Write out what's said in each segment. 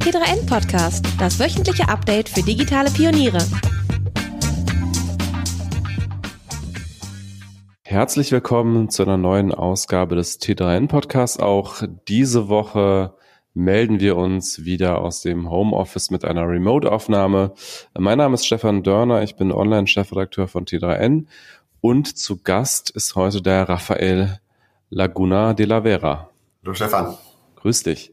T3N Podcast, das wöchentliche Update für digitale Pioniere. Herzlich willkommen zu einer neuen Ausgabe des T3N Podcasts. Auch diese Woche melden wir uns wieder aus dem Homeoffice mit einer Remote-Aufnahme. Mein Name ist Stefan Dörner, ich bin Online-Chefredakteur von T3N und zu Gast ist heute der Raphael Laguna de la Vera. Hallo Stefan. Grüß dich.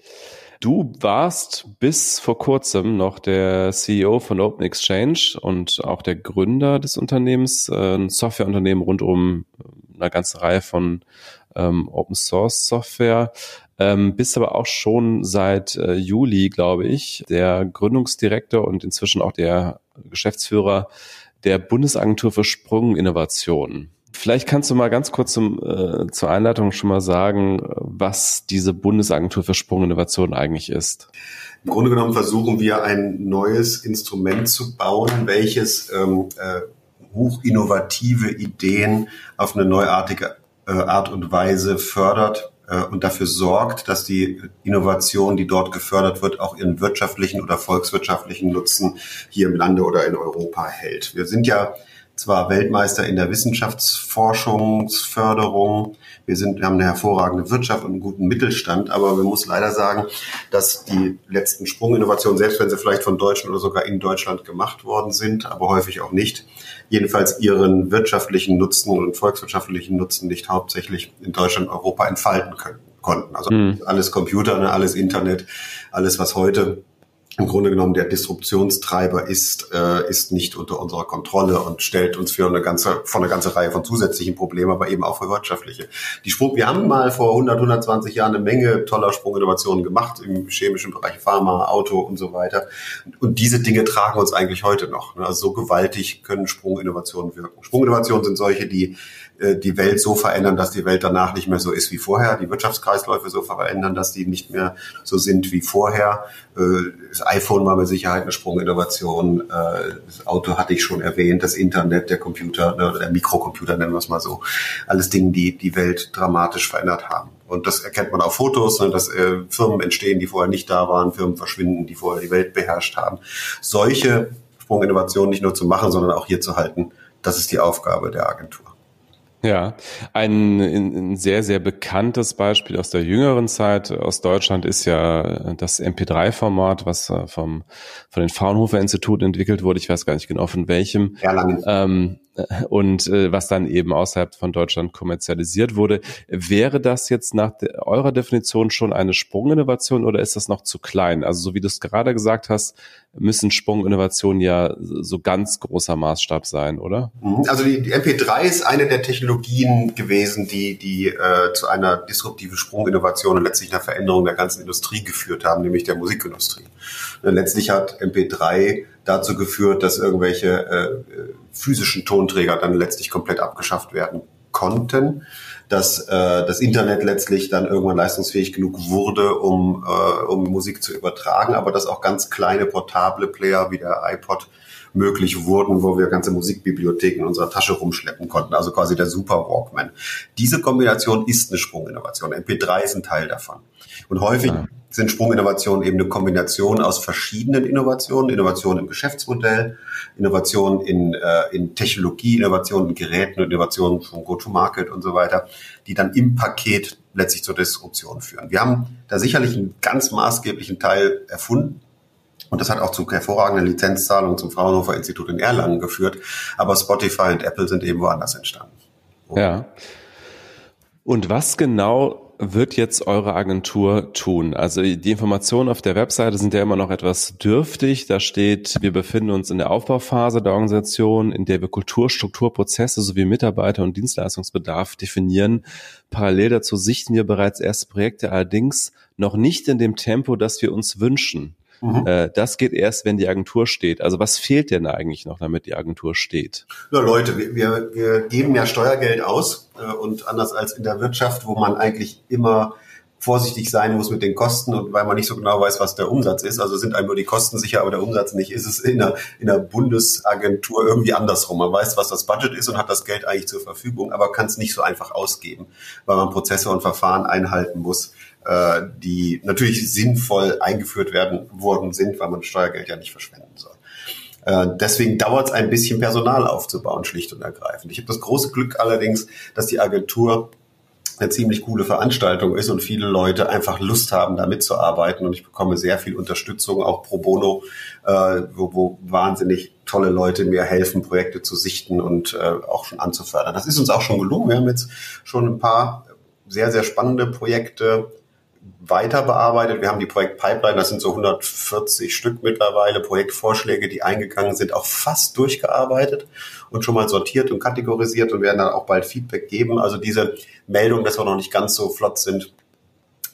Du warst bis vor kurzem noch der CEO von Open Exchange und auch der Gründer des Unternehmens, äh, ein Softwareunternehmen rund um eine ganze Reihe von ähm, Open Source Software. Ähm, bist aber auch schon seit äh, Juli, glaube ich, der Gründungsdirektor und inzwischen auch der Geschäftsführer der Bundesagentur für Sprunginnovation. Vielleicht kannst du mal ganz kurz zum, äh, zur Einleitung schon mal sagen, was diese Bundesagentur für Sprunginnovation eigentlich ist. Im Grunde genommen versuchen wir ein neues Instrument zu bauen, welches ähm, äh, hochinnovative Ideen auf eine neuartige äh, Art und Weise fördert äh, und dafür sorgt, dass die Innovation, die dort gefördert wird, auch ihren wirtschaftlichen oder volkswirtschaftlichen Nutzen hier im Lande oder in Europa hält. Wir sind ja zwar Weltmeister in der Wissenschaftsforschungsförderung. Wir sind, wir haben eine hervorragende Wirtschaft und einen guten Mittelstand, aber man muss leider sagen, dass die letzten Sprunginnovationen, selbst wenn sie vielleicht von Deutschen oder sogar in Deutschland gemacht worden sind, aber häufig auch nicht, jedenfalls ihren wirtschaftlichen Nutzen und volkswirtschaftlichen Nutzen nicht hauptsächlich in Deutschland Europa entfalten können, konnten. Also mhm. alles Computer, ne, alles Internet, alles, was heute im Grunde genommen der Disruptionstreiber ist, äh, ist nicht unter unserer Kontrolle und stellt uns für eine ganze, vor eine ganze Reihe von zusätzlichen Problemen, aber eben auch für wirtschaftliche. Die Sprung, wir haben mal vor 100, 120 Jahren eine Menge toller Sprunginnovationen gemacht im chemischen Bereich, Pharma, Auto und so weiter. Und diese Dinge tragen uns eigentlich heute noch. Also so gewaltig können Sprunginnovationen wirken. Sprunginnovationen sind solche, die die Welt so verändern, dass die Welt danach nicht mehr so ist wie vorher, die Wirtschaftskreisläufe so verändern, dass die nicht mehr so sind wie vorher. Äh, das iPhone war mit Sicherheit eine Sprunginnovation, äh, das Auto hatte ich schon erwähnt, das Internet, der Computer, ne, der Mikrocomputer nennen wir es mal so. Alles Dinge, die die Welt dramatisch verändert haben. Und das erkennt man auf Fotos, ne, dass Firmen entstehen, die vorher nicht da waren, Firmen verschwinden, die vorher die Welt beherrscht haben. Solche Sprunginnovationen nicht nur zu machen, sondern auch hier zu halten, das ist die Aufgabe der Agentur. Ja, ein, ein, sehr, sehr bekanntes Beispiel aus der jüngeren Zeit aus Deutschland ist ja das MP3-Format, was äh, vom, von den Fraunhofer Institut entwickelt wurde. Ich weiß gar nicht genau von welchem. Erlangen. Ähm, und äh, was dann eben außerhalb von Deutschland kommerzialisiert wurde. Wäre das jetzt nach de eurer Definition schon eine Sprunginnovation oder ist das noch zu klein? Also so wie du es gerade gesagt hast, müssen Sprunginnovationen ja so ganz großer Maßstab sein, oder? Mhm. Also die, die MP3 ist eine der Technologien gewesen, die, die äh, zu einer disruptiven Sprunginnovation und letztlich einer Veränderung der ganzen Industrie geführt haben, nämlich der Musikindustrie. Und letztlich hat MP3 dazu geführt, dass irgendwelche äh, physischen Tonträger dann letztlich komplett abgeschafft werden konnten, dass äh, das Internet letztlich dann irgendwann leistungsfähig genug wurde, um, äh, um Musik zu übertragen, aber dass auch ganz kleine portable Player wie der iPod möglich wurden, wo wir ganze Musikbibliotheken in unserer Tasche rumschleppen konnten, also quasi der Super Walkman. Diese Kombination ist eine Sprunginnovation. MP3 ist ein Teil davon. Und häufig ja. sind Sprunginnovationen eben eine Kombination aus verschiedenen Innovationen, Innovationen im Geschäftsmodell, Innovationen in, äh, in Technologie, Innovationen in Geräten, Innovationen von Go-to-Market und so weiter, die dann im Paket letztlich zur Disruption führen. Wir haben da sicherlich einen ganz maßgeblichen Teil erfunden, und das hat auch zu hervorragenden Lizenzzahlungen zum Fraunhofer Institut in Erlangen geführt. Aber Spotify und Apple sind eben woanders entstanden. Ja. Und was genau wird jetzt eure Agentur tun? Also die Informationen auf der Webseite sind ja immer noch etwas dürftig. Da steht, wir befinden uns in der Aufbauphase der Organisation, in der wir Kultur, Strukturprozesse sowie Mitarbeiter und Dienstleistungsbedarf definieren. Parallel dazu sichten wir bereits erste Projekte, allerdings noch nicht in dem Tempo, das wir uns wünschen. Mhm. Äh, das geht erst, wenn die Agentur steht. Also was fehlt denn eigentlich noch, damit die Agentur steht? Na Leute, wir, wir, wir geben ja Steuergeld aus äh, und anders als in der Wirtschaft, wo man eigentlich immer vorsichtig sein muss mit den Kosten und weil man nicht so genau weiß, was der Umsatz ist. Also sind einem nur die Kosten sicher, aber der Umsatz nicht. Ist es in der, in der Bundesagentur irgendwie andersrum. Man weiß, was das Budget ist und hat das Geld eigentlich zur Verfügung, aber kann es nicht so einfach ausgeben, weil man Prozesse und Verfahren einhalten muss, äh, die natürlich sinnvoll eingeführt werden worden sind, weil man Steuergeld ja nicht verschwenden soll. Äh, deswegen dauert es ein bisschen Personal aufzubauen, schlicht und ergreifend. Ich habe das große Glück allerdings, dass die Agentur eine ziemlich coole Veranstaltung ist und viele Leute einfach Lust haben, da mitzuarbeiten. Und ich bekomme sehr viel Unterstützung, auch pro bono, äh, wo, wo wahnsinnig tolle Leute mir helfen, Projekte zu sichten und äh, auch schon anzufördern. Das ist uns auch schon gelungen. Wir haben jetzt schon ein paar sehr, sehr spannende Projekte weiter bearbeitet. Wir haben die Projektpipeline, das sind so 140 Stück mittlerweile, Projektvorschläge, die eingegangen sind, auch fast durchgearbeitet und schon mal sortiert und kategorisiert und werden dann auch bald Feedback geben. Also diese Meldung, dass wir noch nicht ganz so flott sind,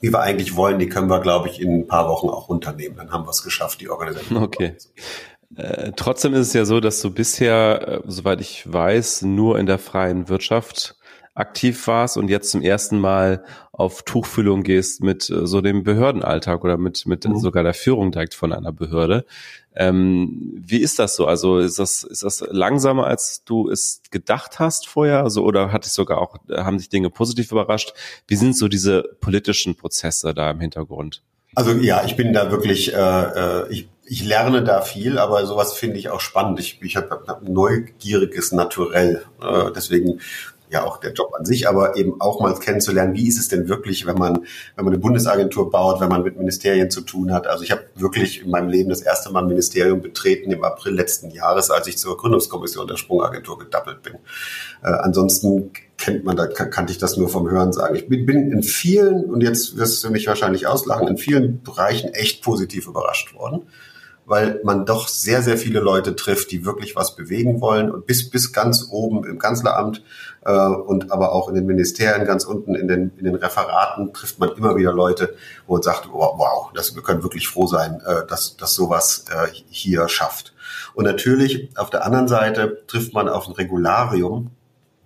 wie wir eigentlich wollen, die können wir, glaube ich, in ein paar Wochen auch runternehmen. Dann haben wir es geschafft, die Organisation. Okay. Äh, trotzdem ist es ja so, dass du bisher, äh, soweit ich weiß, nur in der freien Wirtschaft aktiv warst und jetzt zum ersten Mal auf Tuchfühlung gehst mit äh, so dem Behördenalltag oder mit, mit mhm. sogar der Führung direkt von einer Behörde. Ähm, wie ist das so? Also ist das, ist das langsamer, als du es gedacht hast vorher? Also, oder hat es sogar auch, haben sich Dinge positiv überrascht? Wie sind so diese politischen Prozesse da im Hintergrund? Also ja, ich bin da wirklich, äh, äh ich, ich lerne da viel, aber sowas finde ich auch spannend. Ich, ich habe hab neugieriges Naturell. Äh, deswegen ja auch der Job an sich, aber eben auch mal kennenzulernen, wie ist es denn wirklich, wenn man, wenn man eine Bundesagentur baut, wenn man mit Ministerien zu tun hat. Also ich habe wirklich in meinem Leben das erste Mal ein Ministerium betreten im April letzten Jahres, als ich zur Gründungskommission der Sprungagentur gedappelt bin. Äh, ansonsten kennt man, da kannte ich das nur vom Hören sagen. Ich bin, bin in vielen, und jetzt wirst du mich wahrscheinlich auslachen, in vielen Bereichen echt positiv überrascht worden weil man doch sehr, sehr viele Leute trifft, die wirklich was bewegen wollen und bis, bis ganz oben im Kanzleramt äh, und aber auch in den Ministerien, ganz unten in den, in den Referaten trifft man immer wieder Leute, wo man sagt, wow, wow das, wir können wirklich froh sein, äh, dass, dass sowas äh, hier schafft. Und natürlich auf der anderen Seite trifft man auf ein Regularium,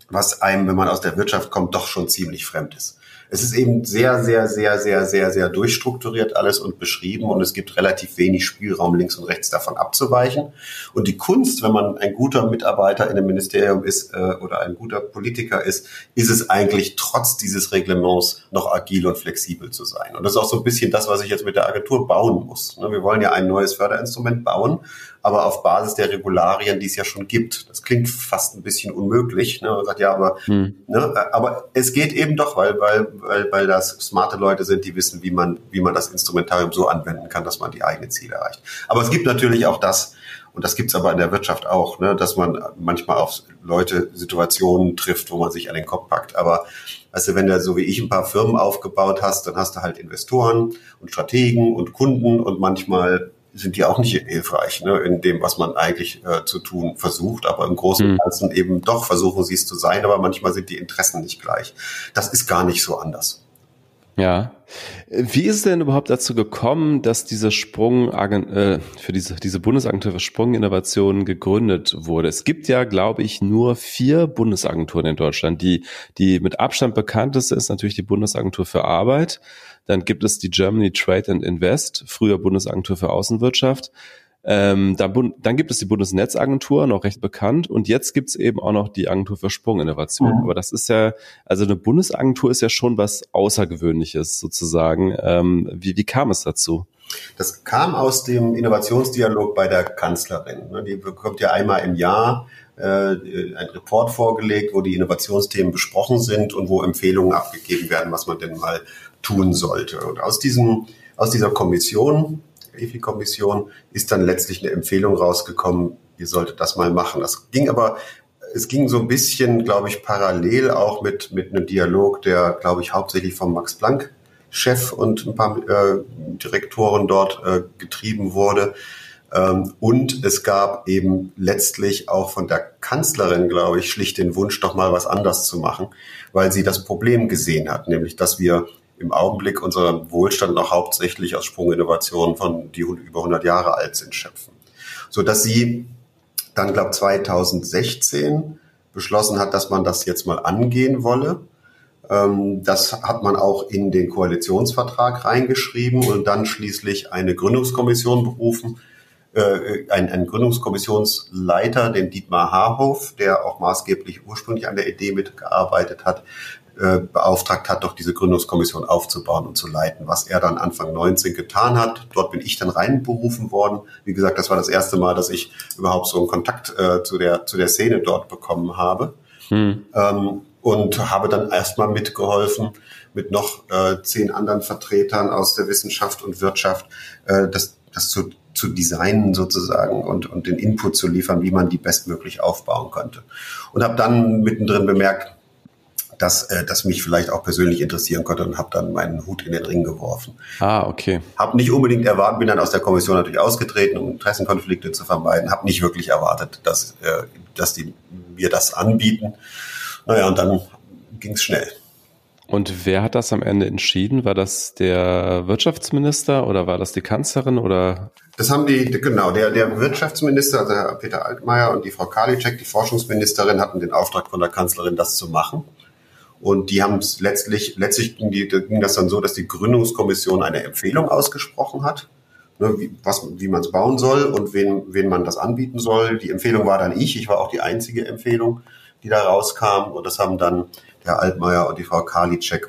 was einem, wenn man aus der Wirtschaft kommt, doch schon ziemlich fremd ist es ist eben sehr, sehr, sehr, sehr, sehr, sehr durchstrukturiert alles und beschrieben und es gibt relativ wenig Spielraum links und rechts davon abzuweichen. Und die Kunst, wenn man ein guter Mitarbeiter in einem Ministerium ist äh, oder ein guter Politiker ist, ist es eigentlich trotz dieses Reglements noch agil und flexibel zu sein. Und das ist auch so ein bisschen das, was ich jetzt mit der Agentur bauen muss. Ne, wir wollen ja ein neues Förderinstrument bauen, aber auf Basis der Regularien, die es ja schon gibt. Das klingt fast ein bisschen unmöglich. Ne? Man sagt, ja, aber, hm. ne? aber es geht eben doch, weil, weil, weil, weil das smarte Leute sind, die wissen, wie man, wie man das Instrumentarium so anwenden kann, dass man die eigenen Ziele erreicht. Aber es gibt natürlich auch das, und das gibt's aber in der Wirtschaft auch, ne, dass man manchmal auf Leute Situationen trifft, wo man sich an den Kopf packt. Aber du, wenn du so wie ich ein paar Firmen aufgebaut hast, dann hast du halt Investoren und Strategen und Kunden und manchmal sind die auch nicht hilfreich ne, in dem, was man eigentlich äh, zu tun versucht. Aber im Großen und mhm. Ganzen eben doch versuchen sie es zu sein, aber manchmal sind die Interessen nicht gleich. Das ist gar nicht so anders. Ja. Wie ist es denn überhaupt dazu gekommen, dass diese Sprung äh, für diese, diese Bundesagentur für Sprunginnovationen gegründet wurde? Es gibt ja, glaube ich, nur vier Bundesagenturen in Deutschland. Die, die mit Abstand bekannteste ist natürlich die Bundesagentur für Arbeit. Dann gibt es die Germany Trade and Invest, früher Bundesagentur für Außenwirtschaft. Ähm, dann, dann, gibt es die Bundesnetzagentur, noch recht bekannt. Und jetzt gibt es eben auch noch die Agentur für Sprunginnovation. Mhm. Aber das ist ja, also eine Bundesagentur ist ja schon was Außergewöhnliches sozusagen. Ähm, wie, wie kam es dazu? Das kam aus dem Innovationsdialog bei der Kanzlerin. Ne, die bekommt ja einmal im Jahr äh, ein Report vorgelegt, wo die Innovationsthemen besprochen sind und wo Empfehlungen abgegeben werden, was man denn mal tun sollte. Und aus diesem, aus dieser Kommission EFI-Kommission ist dann letztlich eine Empfehlung rausgekommen, ihr solltet das mal machen. Das ging aber, es ging so ein bisschen, glaube ich, parallel auch mit, mit einem Dialog, der, glaube ich, hauptsächlich vom Max Planck Chef und ein paar äh, Direktoren dort äh, getrieben wurde. Ähm, und es gab eben letztlich auch von der Kanzlerin, glaube ich, schlicht den Wunsch, doch mal was anders zu machen, weil sie das Problem gesehen hat, nämlich dass wir im Augenblick unseren Wohlstand noch hauptsächlich aus Sprunginnovationen von die über 100 Jahre alt sind schöpfen. So dass sie dann, glaube 2016 beschlossen hat, dass man das jetzt mal angehen wolle Ähm, das hat man auch in den Koalitionsvertrag reingeschrieben und dann schließlich eine Gründungskommission berufen, äh, ein, ein Gründungskommissionsleiter, den Dietmar Haarhoff, der auch maßgeblich ursprünglich an der Idee mitgearbeitet hat, äh, beauftragt hat, doch diese Gründungskommission aufzubauen und zu leiten, was er dann Anfang 19 getan hat. Dort bin ich dann reinberufen worden. Wie gesagt, das war das erste Mal, dass ich überhaupt so einen Kontakt äh, zu, der, zu der Szene dort bekommen habe. Hm. Ähm, und habe dann erstmal mitgeholfen, mit noch äh, zehn anderen Vertretern aus der Wissenschaft und Wirtschaft, äh, das, das zu, zu designen sozusagen und, und den Input zu liefern, wie man die bestmöglich aufbauen könnte. Und habe dann mittendrin bemerkt, dass äh, das mich vielleicht auch persönlich interessieren könnte und habe dann meinen Hut in den Ring geworfen. Ah, okay. Habe nicht unbedingt erwartet, bin dann aus der Kommission natürlich ausgetreten, um Interessenkonflikte zu vermeiden. Habe nicht wirklich erwartet, dass, äh, dass die mir das anbieten. Naja, und dann ging es schnell. Und wer hat das am Ende entschieden? War das der Wirtschaftsminister oder war das die Kanzlerin oder? Das haben die, genau, der, der Wirtschaftsminister, also Herr Peter Altmaier und die Frau Karliczek, die Forschungsministerin, hatten den Auftrag von der Kanzlerin, das zu machen. Und die haben es letztlich, letztlich ging, die, ging das dann so, dass die Gründungskommission eine Empfehlung ausgesprochen hat, ne, wie, wie man es bauen soll und wen, wen man das anbieten soll. Die Empfehlung war dann ich, ich war auch die einzige Empfehlung die da rauskam. Und das haben dann der Altmaier und die Frau Karliczek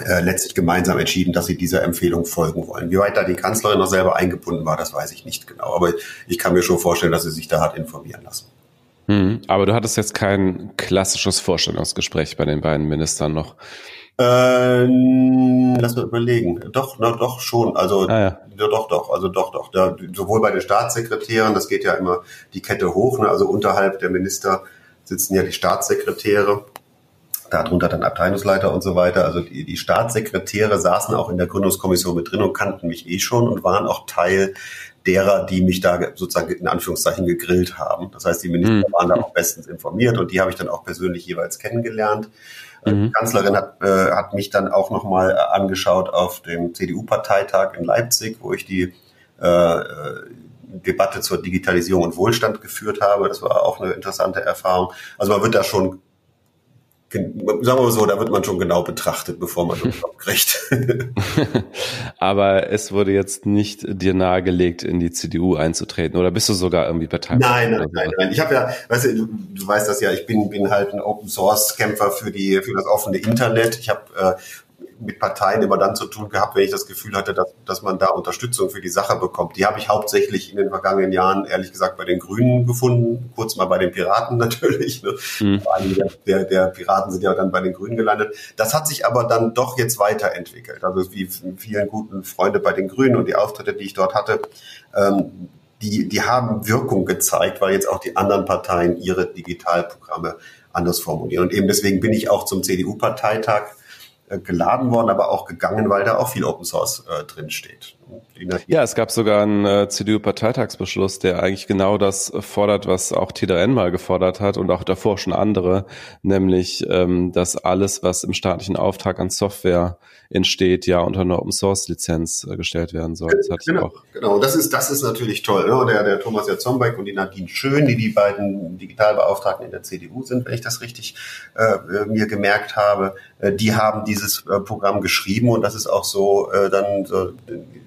äh, letztlich gemeinsam entschieden, dass sie dieser Empfehlung folgen wollen. Wie weit da die Kanzlerin noch selber eingebunden war, das weiß ich nicht genau. Aber ich kann mir schon vorstellen, dass sie sich da hat informieren lassen. Hm, aber du hattest jetzt kein klassisches Vorstellungsgespräch bei den beiden Ministern noch. Ähm, lass mal überlegen. Doch, na, doch schon. Also ah, ja. doch, doch. Also doch, doch. Da, sowohl bei den Staatssekretären, das geht ja immer die Kette hoch. Ne? Also unterhalb der Minister sitzen ja die Staatssekretäre, darunter dann Abteilungsleiter und so weiter. Also die, die Staatssekretäre saßen auch in der Gründungskommission mit drin und kannten mich eh schon und waren auch Teil derer, die mich da sozusagen in Anführungszeichen gegrillt haben. Das heißt, die Minister mhm. waren da auch bestens informiert und die habe ich dann auch persönlich jeweils kennengelernt. Äh, mhm. Die Kanzlerin hat, äh, hat mich dann auch nochmal angeschaut auf dem CDU-Parteitag in Leipzig, wo ich die äh, Debatte zur Digitalisierung und Wohlstand geführt habe. Das war auch eine interessante Erfahrung. Also man wird da schon, sagen wir mal so, da wird man schon genau betrachtet, bevor man das kriegt. Aber es wurde jetzt nicht dir nahegelegt, in die CDU einzutreten oder bist du sogar irgendwie beteiligt? Nein, nein, nein, nein. Ich habe ja, weißt du, du, du, weißt das ja, ich bin, bin halt ein Open Source Kämpfer für die, für das offene Internet. Ich habe äh, mit Parteien immer dann zu tun gehabt, wenn ich das Gefühl hatte, dass, dass man da Unterstützung für die Sache bekommt. Die habe ich hauptsächlich in den vergangenen Jahren, ehrlich gesagt, bei den Grünen gefunden, kurz mal bei den Piraten natürlich. Ne? Mhm. Einige der, der Piraten sind ja dann bei den Grünen gelandet. Das hat sich aber dann doch jetzt weiterentwickelt. Also wie vielen guten Freunde bei den Grünen und die Auftritte, die ich dort hatte, ähm, die, die haben Wirkung gezeigt, weil jetzt auch die anderen Parteien ihre Digitalprogramme anders formulieren. Und eben deswegen bin ich auch zum CDU-Parteitag geladen worden, aber auch gegangen, weil da auch viel Open Source äh, drin steht. Ja, es gab sogar einen äh, CDU-Parteitagsbeschluss, der eigentlich genau das fordert, was auch TDN mal gefordert hat und auch davor schon andere, nämlich, ähm, dass alles, was im staatlichen Auftrag an Software entsteht, ja unter einer Open Source Lizenz äh, gestellt werden soll. Das hatte genau, ich auch. Genau, das ist, das ist natürlich toll. Ne? Der, der Thomas Jatzombeck und die Nadine Schön, die die beiden Digitalbeauftragten in der CDU sind, wenn ich das richtig äh, mir gemerkt habe, äh, die haben dieses äh, Programm geschrieben und das ist auch so äh, dann so,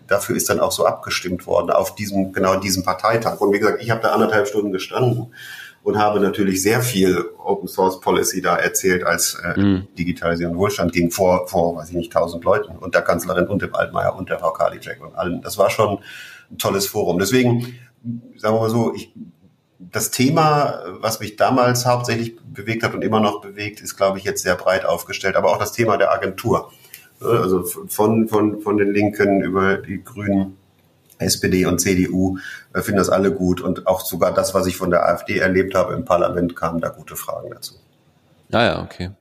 dafür ist dann auch so abgestimmt worden auf diesem genau diesem Parteitag. Und wie gesagt, ich habe da anderthalb Stunden gestanden und habe natürlich sehr viel Open Source Policy da erzählt, als äh, mhm. Digitalisierung und Wohlstand ging vor, vor, weiß ich nicht, tausend Leuten und der Kanzlerin und dem Altmaier und der Frau Karliczek und allen. Das war schon ein tolles Forum. Deswegen, sagen wir mal so, ich, das Thema, was mich damals hauptsächlich bewegt hat und immer noch bewegt, ist, glaube ich, jetzt sehr breit aufgestellt, aber auch das Thema der Agentur. Also von, von, von den Linken über die Grünen SPD und CDU äh, finden das alle gut und auch sogar das, was ich von der AfD erlebt habe im Parlament, kamen da gute Fragen dazu. Ah ja, okay.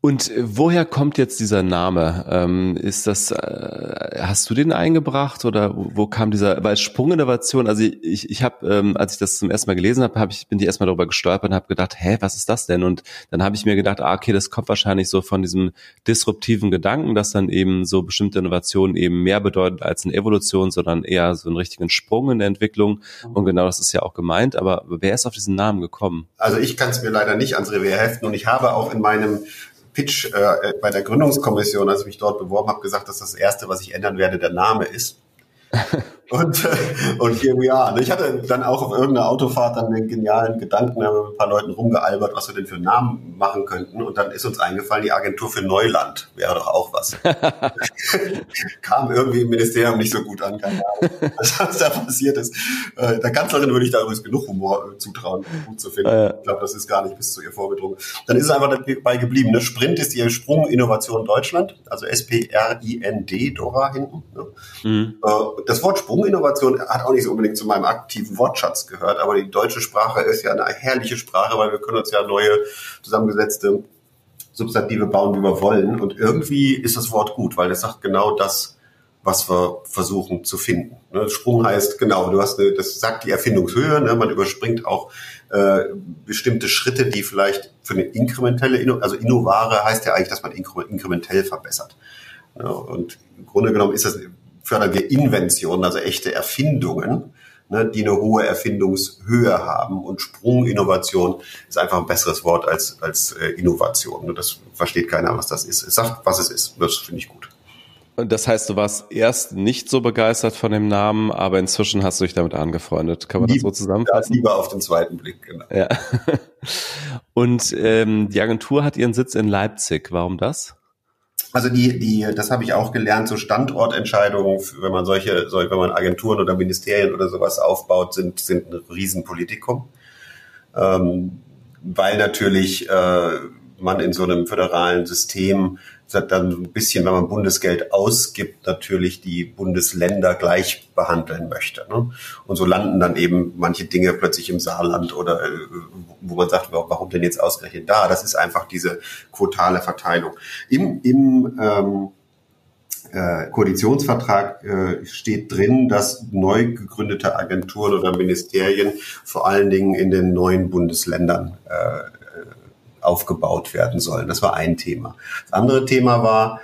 Und äh, woher kommt jetzt dieser Name? Ähm, ist das, äh, hast du den eingebracht oder wo kam dieser, weil Sprunginnovation, also ich, ich habe, ähm, als ich das zum ersten Mal gelesen habe, hab ich, bin ich erstmal darüber gestolpert und habe gedacht, hä, was ist das denn? Und dann habe ich mir gedacht, ah, okay, das kommt wahrscheinlich so von diesem disruptiven Gedanken, dass dann eben so bestimmte Innovationen eben mehr bedeuten als eine Evolution, sondern eher so einen richtigen Sprung in der Entwicklung. Und genau das ist ja auch gemeint, aber wer ist auf diesen Namen gekommen? Also ich kann es mir leider nicht ans Revier heften und ich habe auch in meinem Pitch äh, bei der Gründungskommission, als ich mich dort beworben habe, gesagt, dass das Erste, was ich ändern werde, der Name ist. Und, äh, und here we are. Ich hatte dann auch auf irgendeiner Autofahrt dann den genialen Gedanken, haben wir mit ein paar Leuten rumgealbert, was wir denn für einen Namen machen könnten. Und dann ist uns eingefallen, die Agentur für Neuland wäre doch auch was. Kam irgendwie im Ministerium nicht so gut an, keine Ahnung, was da passiert ist. Äh, der Kanzlerin würde ich da übrigens genug Humor äh, zutrauen, gut zu finden. Ich glaube, das ist gar nicht bis zu ihr vorgedrungen. Dann ist es einfach dabei geblieben. Ne? Sprint ist die Sprung Innovation Deutschland, also S-P-R-I-N-D, Dora hinten. Ne? Mhm. Das Wort Sprung Sprunginnovation hat auch nicht so unbedingt zu meinem aktiven Wortschatz gehört, aber die deutsche Sprache ist ja eine herrliche Sprache, weil wir können uns ja neue zusammengesetzte Substantive bauen, wie wir wollen. Und irgendwie ist das Wort gut, weil es sagt genau das, was wir versuchen zu finden. Ne, Sprung heißt, genau, du hast eine, das sagt die Erfindungshöhe, ne, man überspringt auch äh, bestimmte Schritte, die vielleicht für eine inkrementelle, also innovare heißt ja eigentlich, dass man inkrementell verbessert. Ja, und im Grunde genommen ist das fördern wir Inventionen, also echte Erfindungen, ne, die eine hohe Erfindungshöhe haben. Und Sprunginnovation ist einfach ein besseres Wort als, als äh, Innovation. Das versteht keiner, was das ist. Es sagt, was es ist. Das finde ich gut. Und das heißt, du warst erst nicht so begeistert von dem Namen, aber inzwischen hast du dich damit angefreundet. Kann man Lieb, das so zusammenfassen? Ja, lieber auf den zweiten Blick, genau. Ja. Und ähm, die Agentur hat ihren Sitz in Leipzig. Warum das? Also die, die, das habe ich auch gelernt, so Standortentscheidungen, wenn man solche, wenn man Agenturen oder Ministerien oder sowas aufbaut, sind, sind ein Riesenpolitikum. Ähm, weil natürlich äh, man in so einem föderalen System dann ein bisschen, wenn man Bundesgeld ausgibt, natürlich die Bundesländer gleich behandeln möchte. Ne? Und so landen dann eben manche Dinge plötzlich im Saarland oder äh, wo man sagt, warum denn jetzt ausgerechnet da? Das ist einfach diese quotale Verteilung. Im, im ähm, äh, Koalitionsvertrag äh, steht drin, dass neu gegründete Agenturen oder Ministerien vor allen Dingen in den neuen Bundesländern äh, aufgebaut werden sollen. Das war ein Thema. Das andere Thema war,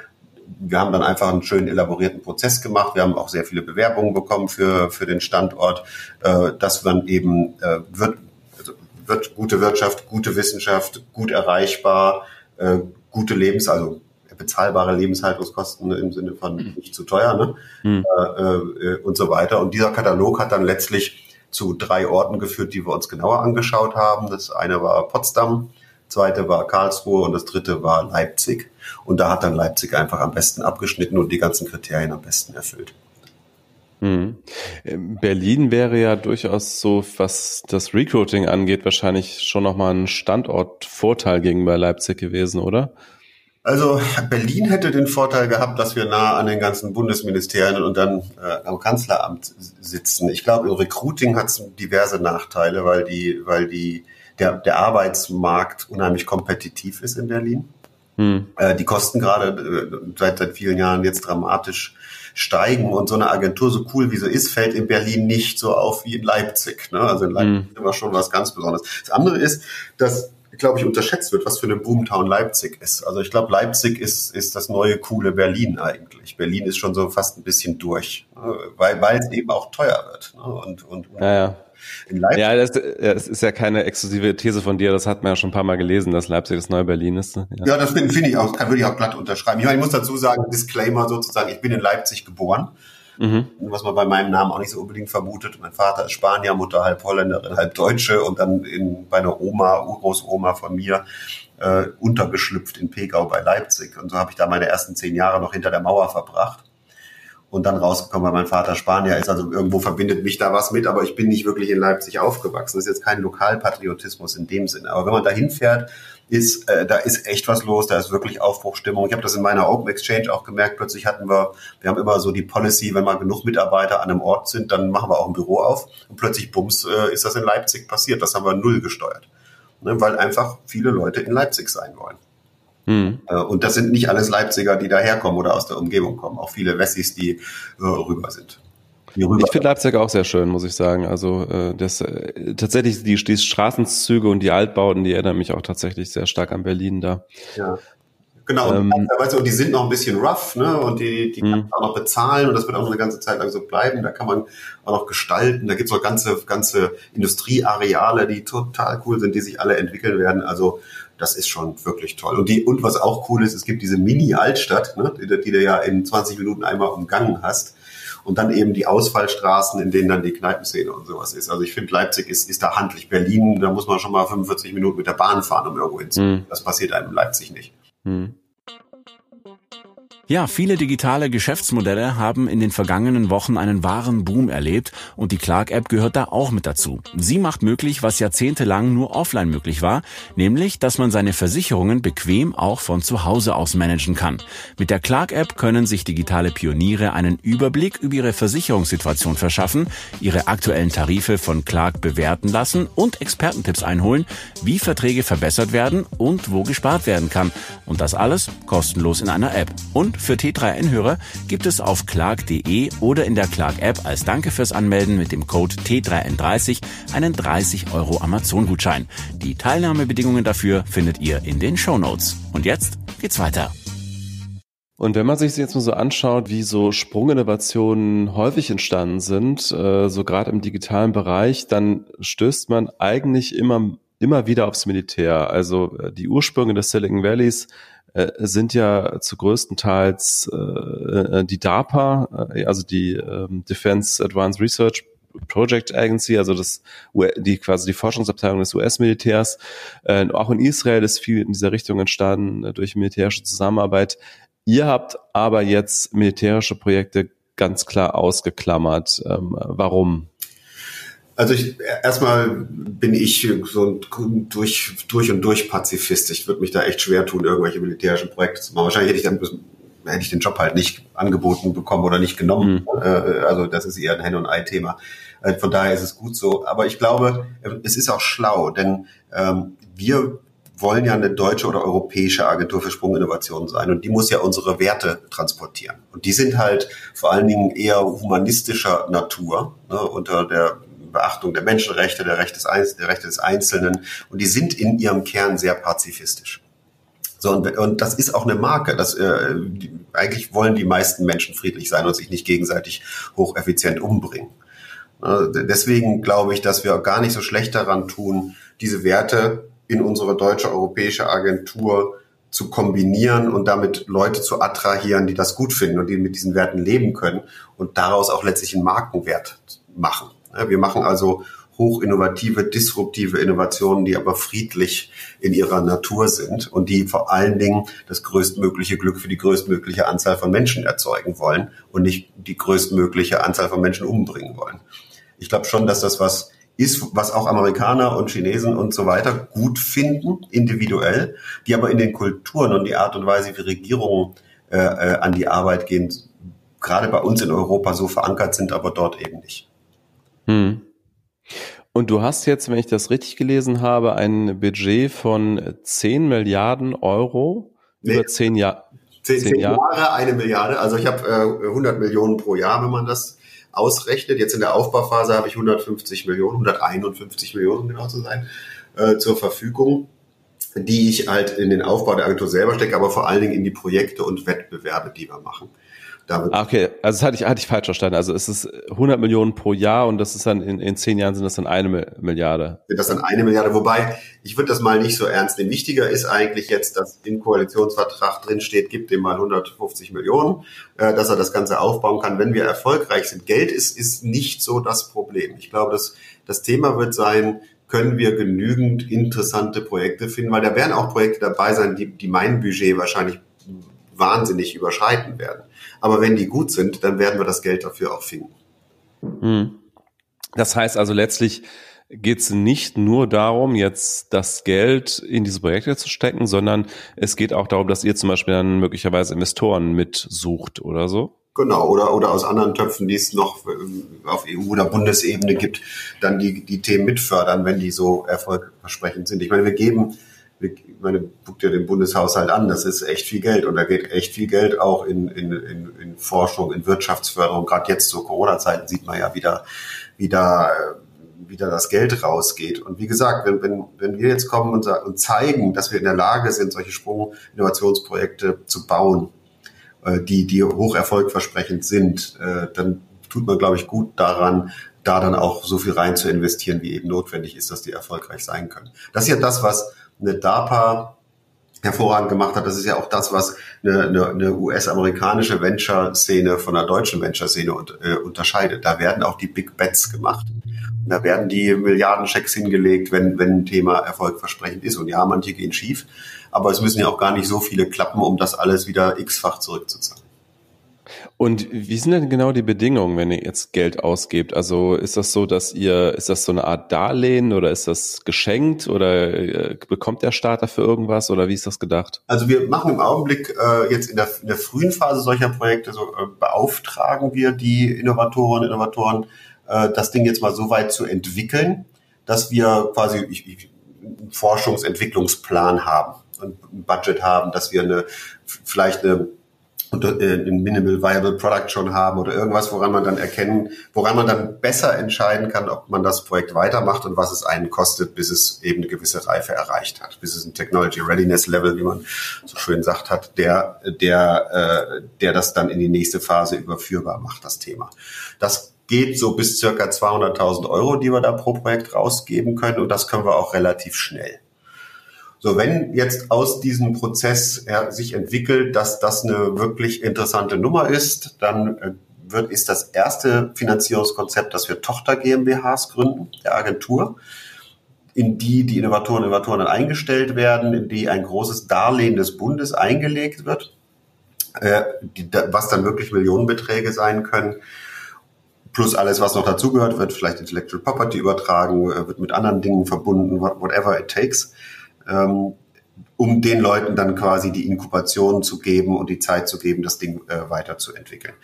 wir haben dann einfach einen schönen elaborierten Prozess gemacht. Wir haben auch sehr viele Bewerbungen bekommen für, für den Standort, äh, dass man eben äh, wird, also wird gute Wirtschaft, gute Wissenschaft, gut erreichbar, äh, gute Lebens, also bezahlbare Lebenshaltungskosten im Sinne von nicht zu teuer ne? Mhm. Äh, äh, und so weiter. Und dieser Katalog hat dann letztlich zu drei Orten geführt, die wir uns genauer angeschaut haben. Das eine war Potsdam, zweite war Karlsruhe und das dritte war Leipzig. Und da hat dann Leipzig einfach am besten abgeschnitten und die ganzen Kriterien am besten erfüllt. Hm. Berlin wäre ja durchaus so, was das Recruiting angeht, wahrscheinlich schon nochmal ein Standortvorteil gegenüber Leipzig gewesen, oder? Also Berlin hätte den Vorteil gehabt, dass wir nah an den ganzen Bundesministerien und dann äh, am Kanzleramt sitzen. Ich glaube, im Recruiting hat es diverse Nachteile, weil die, weil die der, der Arbeitsmarkt unheimlich kompetitiv ist in Berlin. Hm. Äh, die Kosten gerade äh, seit, seit vielen Jahren jetzt dramatisch steigen und so eine Agentur, so cool wie sie ist, fällt in Berlin nicht so auf wie in Leipzig. Ne? Also in Leipzig hm. ist immer schon was ganz Besonderes. Das andere ist, dass glaube ich, unterschätzt wird, was für eine Boomtown Leipzig ist. Also ich glaube, Leipzig ist, ist das neue coole Berlin eigentlich. Berlin ist schon so fast ein bisschen durch, ne? weil, weil es eben auch teuer wird. Ne? Und, und, ja, ja. In Leipzig. Ja, das, das ist ja keine exklusive These von dir, das hat man ja schon ein paar Mal gelesen, dass Leipzig das neue Berlin ist. Ne? Ja, ja das finde find ich auch, kann, würde ich auch glatt unterschreiben. Ich meine, ich muss dazu sagen, Disclaimer sozusagen, ich bin in Leipzig geboren. Mhm. Was man bei meinem Namen auch nicht so unbedingt vermutet. Mein Vater ist Spanier, Mutter halb Holländerin, halb Deutsche und dann in, bei einer Oma, Urgroßoma von mir, äh, untergeschlüpft in Pegau bei Leipzig. Und so habe ich da meine ersten zehn Jahre noch hinter der Mauer verbracht und dann rausgekommen, weil mein Vater Spanier ist. Also irgendwo verbindet mich da was mit, aber ich bin nicht wirklich in Leipzig aufgewachsen. Das ist jetzt kein Lokalpatriotismus in dem Sinne. Aber wenn man da hinfährt, ist, äh, da ist echt was los, da ist wirklich Aufbruchstimmung. Ich habe das in meiner Open Exchange auch gemerkt. Plötzlich hatten wir, wir haben immer so die Policy, wenn mal genug Mitarbeiter an einem Ort sind, dann machen wir auch ein Büro auf. Und plötzlich, bums, äh, ist das in Leipzig passiert. Das haben wir null gesteuert. Ne, weil einfach viele Leute in Leipzig sein wollen. Mhm. Und das sind nicht alles Leipziger, die daherkommen oder aus der Umgebung kommen. Auch viele Wessis, die äh, rüber sind. Ich finde Leipzig auch sehr schön, muss ich sagen. Also äh, das äh, tatsächlich die, die Straßenzüge und die Altbauten, die erinnern mich auch tatsächlich sehr stark an Berlin da. Ja. Genau, ähm, und, du, die sind noch ein bisschen rough, ne? Und die, die kann man auch noch bezahlen und das wird auch noch eine ganze Zeit lang so bleiben. Da kann man auch noch gestalten. Da gibt's auch ganze, ganze Industrieareale, die total cool sind, die sich alle entwickeln werden. Also das ist schon wirklich toll. Und die, und was auch cool ist, es gibt diese Mini-Altstadt, ne, die, die du ja in 20 Minuten einmal umgangen hast. Und dann eben die Ausfallstraßen, in denen dann die Kneipenszene und sowas ist. Also ich finde, Leipzig ist, ist da handlich. Berlin, da muss man schon mal 45 Minuten mit der Bahn fahren, um irgendwo hinzukommen. Mhm. Das passiert einem in Leipzig nicht. Mhm. Ja, viele digitale Geschäftsmodelle haben in den vergangenen Wochen einen wahren Boom erlebt und die Clark-App gehört da auch mit dazu. Sie macht möglich, was jahrzehntelang nur offline möglich war, nämlich, dass man seine Versicherungen bequem auch von zu Hause aus managen kann. Mit der Clark-App können sich digitale Pioniere einen Überblick über ihre Versicherungssituation verschaffen, ihre aktuellen Tarife von Clark bewerten lassen und Expertentipps einholen, wie Verträge verbessert werden und wo gespart werden kann. Und das alles kostenlos in einer App. Und für T3N-Hörer gibt es auf clark.de oder in der Clark-App als Danke fürs Anmelden mit dem Code T3N30 einen 30 Euro Amazon-Gutschein. Die Teilnahmebedingungen dafür findet ihr in den Show. Und jetzt geht's weiter. Und wenn man sich jetzt mal so anschaut, wie so Sprunginnovationen häufig entstanden sind, äh, so gerade im digitalen Bereich, dann stößt man eigentlich immer, immer wieder aufs Militär. Also äh, die Ursprünge des Silicon Valleys äh, sind ja zu größtenteils äh, äh die DARPA, also die äh, Defense Advanced Research Project Agency, also das die quasi die Forschungsabteilung des US-Militärs. Äh, auch in Israel ist viel in dieser Richtung entstanden äh, durch militärische Zusammenarbeit. Ihr habt aber jetzt militärische Projekte ganz klar ausgeklammert. Ähm, warum? Also ich, erstmal bin ich so ein durch, durch und durch Pazifist. Ich würde mich da echt schwer tun, irgendwelche militärischen Projekte zu machen. Wahrscheinlich hätte ich dann hätte ich den Job halt nicht angeboten bekommen oder nicht genommen. Mhm. Also das ist eher ein Hen- und Ei-Thema. Äh, von daher ist es gut so. Aber ich glaube, es ist auch schlau, denn ähm, wir wollen ja eine deutsche oder europäische Agentur für Sprunginnovation sein und die muss ja unsere Werte transportieren. Und die sind halt vor allen Dingen eher humanistischer Natur, ne, unter der Beachtung der Menschenrechte, der Rechte des, der Rechte des Einzelnen. Und die sind in ihrem Kern sehr pazifistisch. So, und, und das ist auch eine Marke. Das, äh, die, eigentlich wollen die meisten Menschen friedlich sein und sich nicht gegenseitig hocheffizient umbringen. Äh, deswegen glaube ich, dass wir gar nicht so schlecht daran tun, diese Werte in unsere deutsche europäische Agentur zu kombinieren und damit Leute zu attrahieren, die das gut finden und die mit diesen Werten leben können und daraus auch letztlich einen Markenwert machen. Wir machen also hochinnovative, disruptive Innovationen, die aber friedlich in ihrer Natur sind und die vor allen Dingen das größtmögliche Glück für die größtmögliche Anzahl von Menschen erzeugen wollen und nicht die größtmögliche Anzahl von Menschen umbringen wollen. Ich glaube schon, dass das was ist, was auch Amerikaner und Chinesen und so weiter gut finden, individuell, die aber in den Kulturen und die Art und Weise, wie Regierungen äh, äh, an die Arbeit gehen, gerade bei uns in Europa so verankert sind, aber dort eben nicht. Hm. Und du hast jetzt, wenn ich das richtig gelesen habe, ein Budget von 10 Milliarden Euro nee, über 10 Jahre. 10, 10 Jahre, Jahre, eine Milliarde. Also ich habe äh, 100 Millionen pro Jahr, wenn man das ausrechnet. Jetzt in der Aufbauphase habe ich 150 Millionen, 151 Millionen, um genau zu sein, äh, zur Verfügung, die ich halt in den Aufbau der Agentur selber stecke, aber vor allen Dingen in die Projekte und Wettbewerbe, die wir machen. Ah, okay, also das hatte ich, hatte ich falsch verstanden. Also es ist 100 Millionen pro Jahr und das ist dann in, in zehn Jahren sind das dann eine Milliarde. Sind das dann eine Milliarde? Wobei, ich würde das mal nicht so ernst nehmen. Wichtiger ist eigentlich jetzt, dass im Koalitionsvertrag drin steht, gibt dem mal 150 Millionen, äh, dass er das Ganze aufbauen kann, wenn wir erfolgreich sind. Geld ist, ist nicht so das Problem. Ich glaube, das, das Thema wird sein, können wir genügend interessante Projekte finden, weil da werden auch Projekte dabei sein, die, die mein Budget wahrscheinlich wahnsinnig überschreiten werden. Aber wenn die gut sind, dann werden wir das Geld dafür auch finden. Hm. Das heißt also letztlich geht es nicht nur darum, jetzt das Geld in diese Projekte zu stecken, sondern es geht auch darum, dass ihr zum Beispiel dann möglicherweise Investoren mitsucht oder so? Genau, oder, oder aus anderen Töpfen, die es noch äh, auf EU- oder Bundesebene gibt, dann die, die Themen mitfördern, wenn die so erfolgversprechend sind. Ich meine, wir geben ich meine, guckt ja den Bundeshaushalt an, das ist echt viel Geld und da geht echt viel Geld auch in, in, in, in Forschung, in Wirtschaftsförderung. Gerade jetzt zu Corona-Zeiten sieht man ja wieder, wieder, wieder das Geld rausgeht. Und wie gesagt, wenn, wenn, wenn wir jetzt kommen und, und zeigen, dass wir in der Lage sind, solche Sprung-Innovationsprojekte zu bauen, äh, die, die hoch erfolgversprechend sind, äh, dann tut man, glaube ich, gut daran, da dann auch so viel rein zu investieren, wie eben notwendig ist, dass die erfolgreich sein können. Das ist ja das, was eine DARPA hervorragend gemacht hat. Das ist ja auch das, was eine, eine, eine US-amerikanische Venture-Szene von der deutschen Venture-Szene äh, unterscheidet. Da werden auch die Big Bets gemacht. Und da werden die Milliardenchecks hingelegt, wenn, wenn ein Thema erfolgversprechend ist. Und ja, manche gehen schief, aber es müssen ja auch gar nicht so viele klappen, um das alles wieder x-fach zurückzuzahlen. Und wie sind denn genau die Bedingungen, wenn ihr jetzt Geld ausgebt? Also ist das so, dass ihr, ist das so eine Art Darlehen oder ist das geschenkt oder äh, bekommt der Staat dafür irgendwas oder wie ist das gedacht? Also wir machen im Augenblick äh, jetzt in der, in der frühen Phase solcher Projekte, so äh, beauftragen wir die Innovatorinnen und Innovatoren, äh, das Ding jetzt mal so weit zu entwickeln, dass wir quasi ich, ich, einen Forschungsentwicklungsplan haben und ein Budget haben, dass wir eine vielleicht eine äh, ein Minimal Viable Product schon haben oder irgendwas, woran man dann erkennen, woran man dann besser entscheiden kann, ob man das Projekt weitermacht und was es einen kostet, bis es eben eine gewisse Reife erreicht hat, bis es ein Technology Readiness Level, wie man so schön sagt hat, der, der, äh, der das dann in die nächste Phase überführbar macht, das Thema. Das geht so bis circa 200.000 Euro, die wir da pro Projekt rausgeben können und das können wir auch relativ schnell. So, wenn jetzt aus diesem Prozess ja, sich entwickelt, dass das eine wirklich interessante Nummer ist, dann äh, wird, ist das erste Finanzierungskonzept, dass wir Tochter GmbHs gründen, der Agentur, in die die Innovatoren und Innovatoren dann eingestellt werden, in die ein großes Darlehen des Bundes eingelegt wird, äh, die, was dann wirklich Millionenbeträge sein können. Plus alles, was noch dazugehört, wird vielleicht Intellectual Property übertragen, äh, wird mit anderen Dingen verbunden, whatever it takes ähm, um den Leuten dann quasi die Inkubation zu geben und die Zeit zu geben, das Ding äh, weiterzuentwickeln.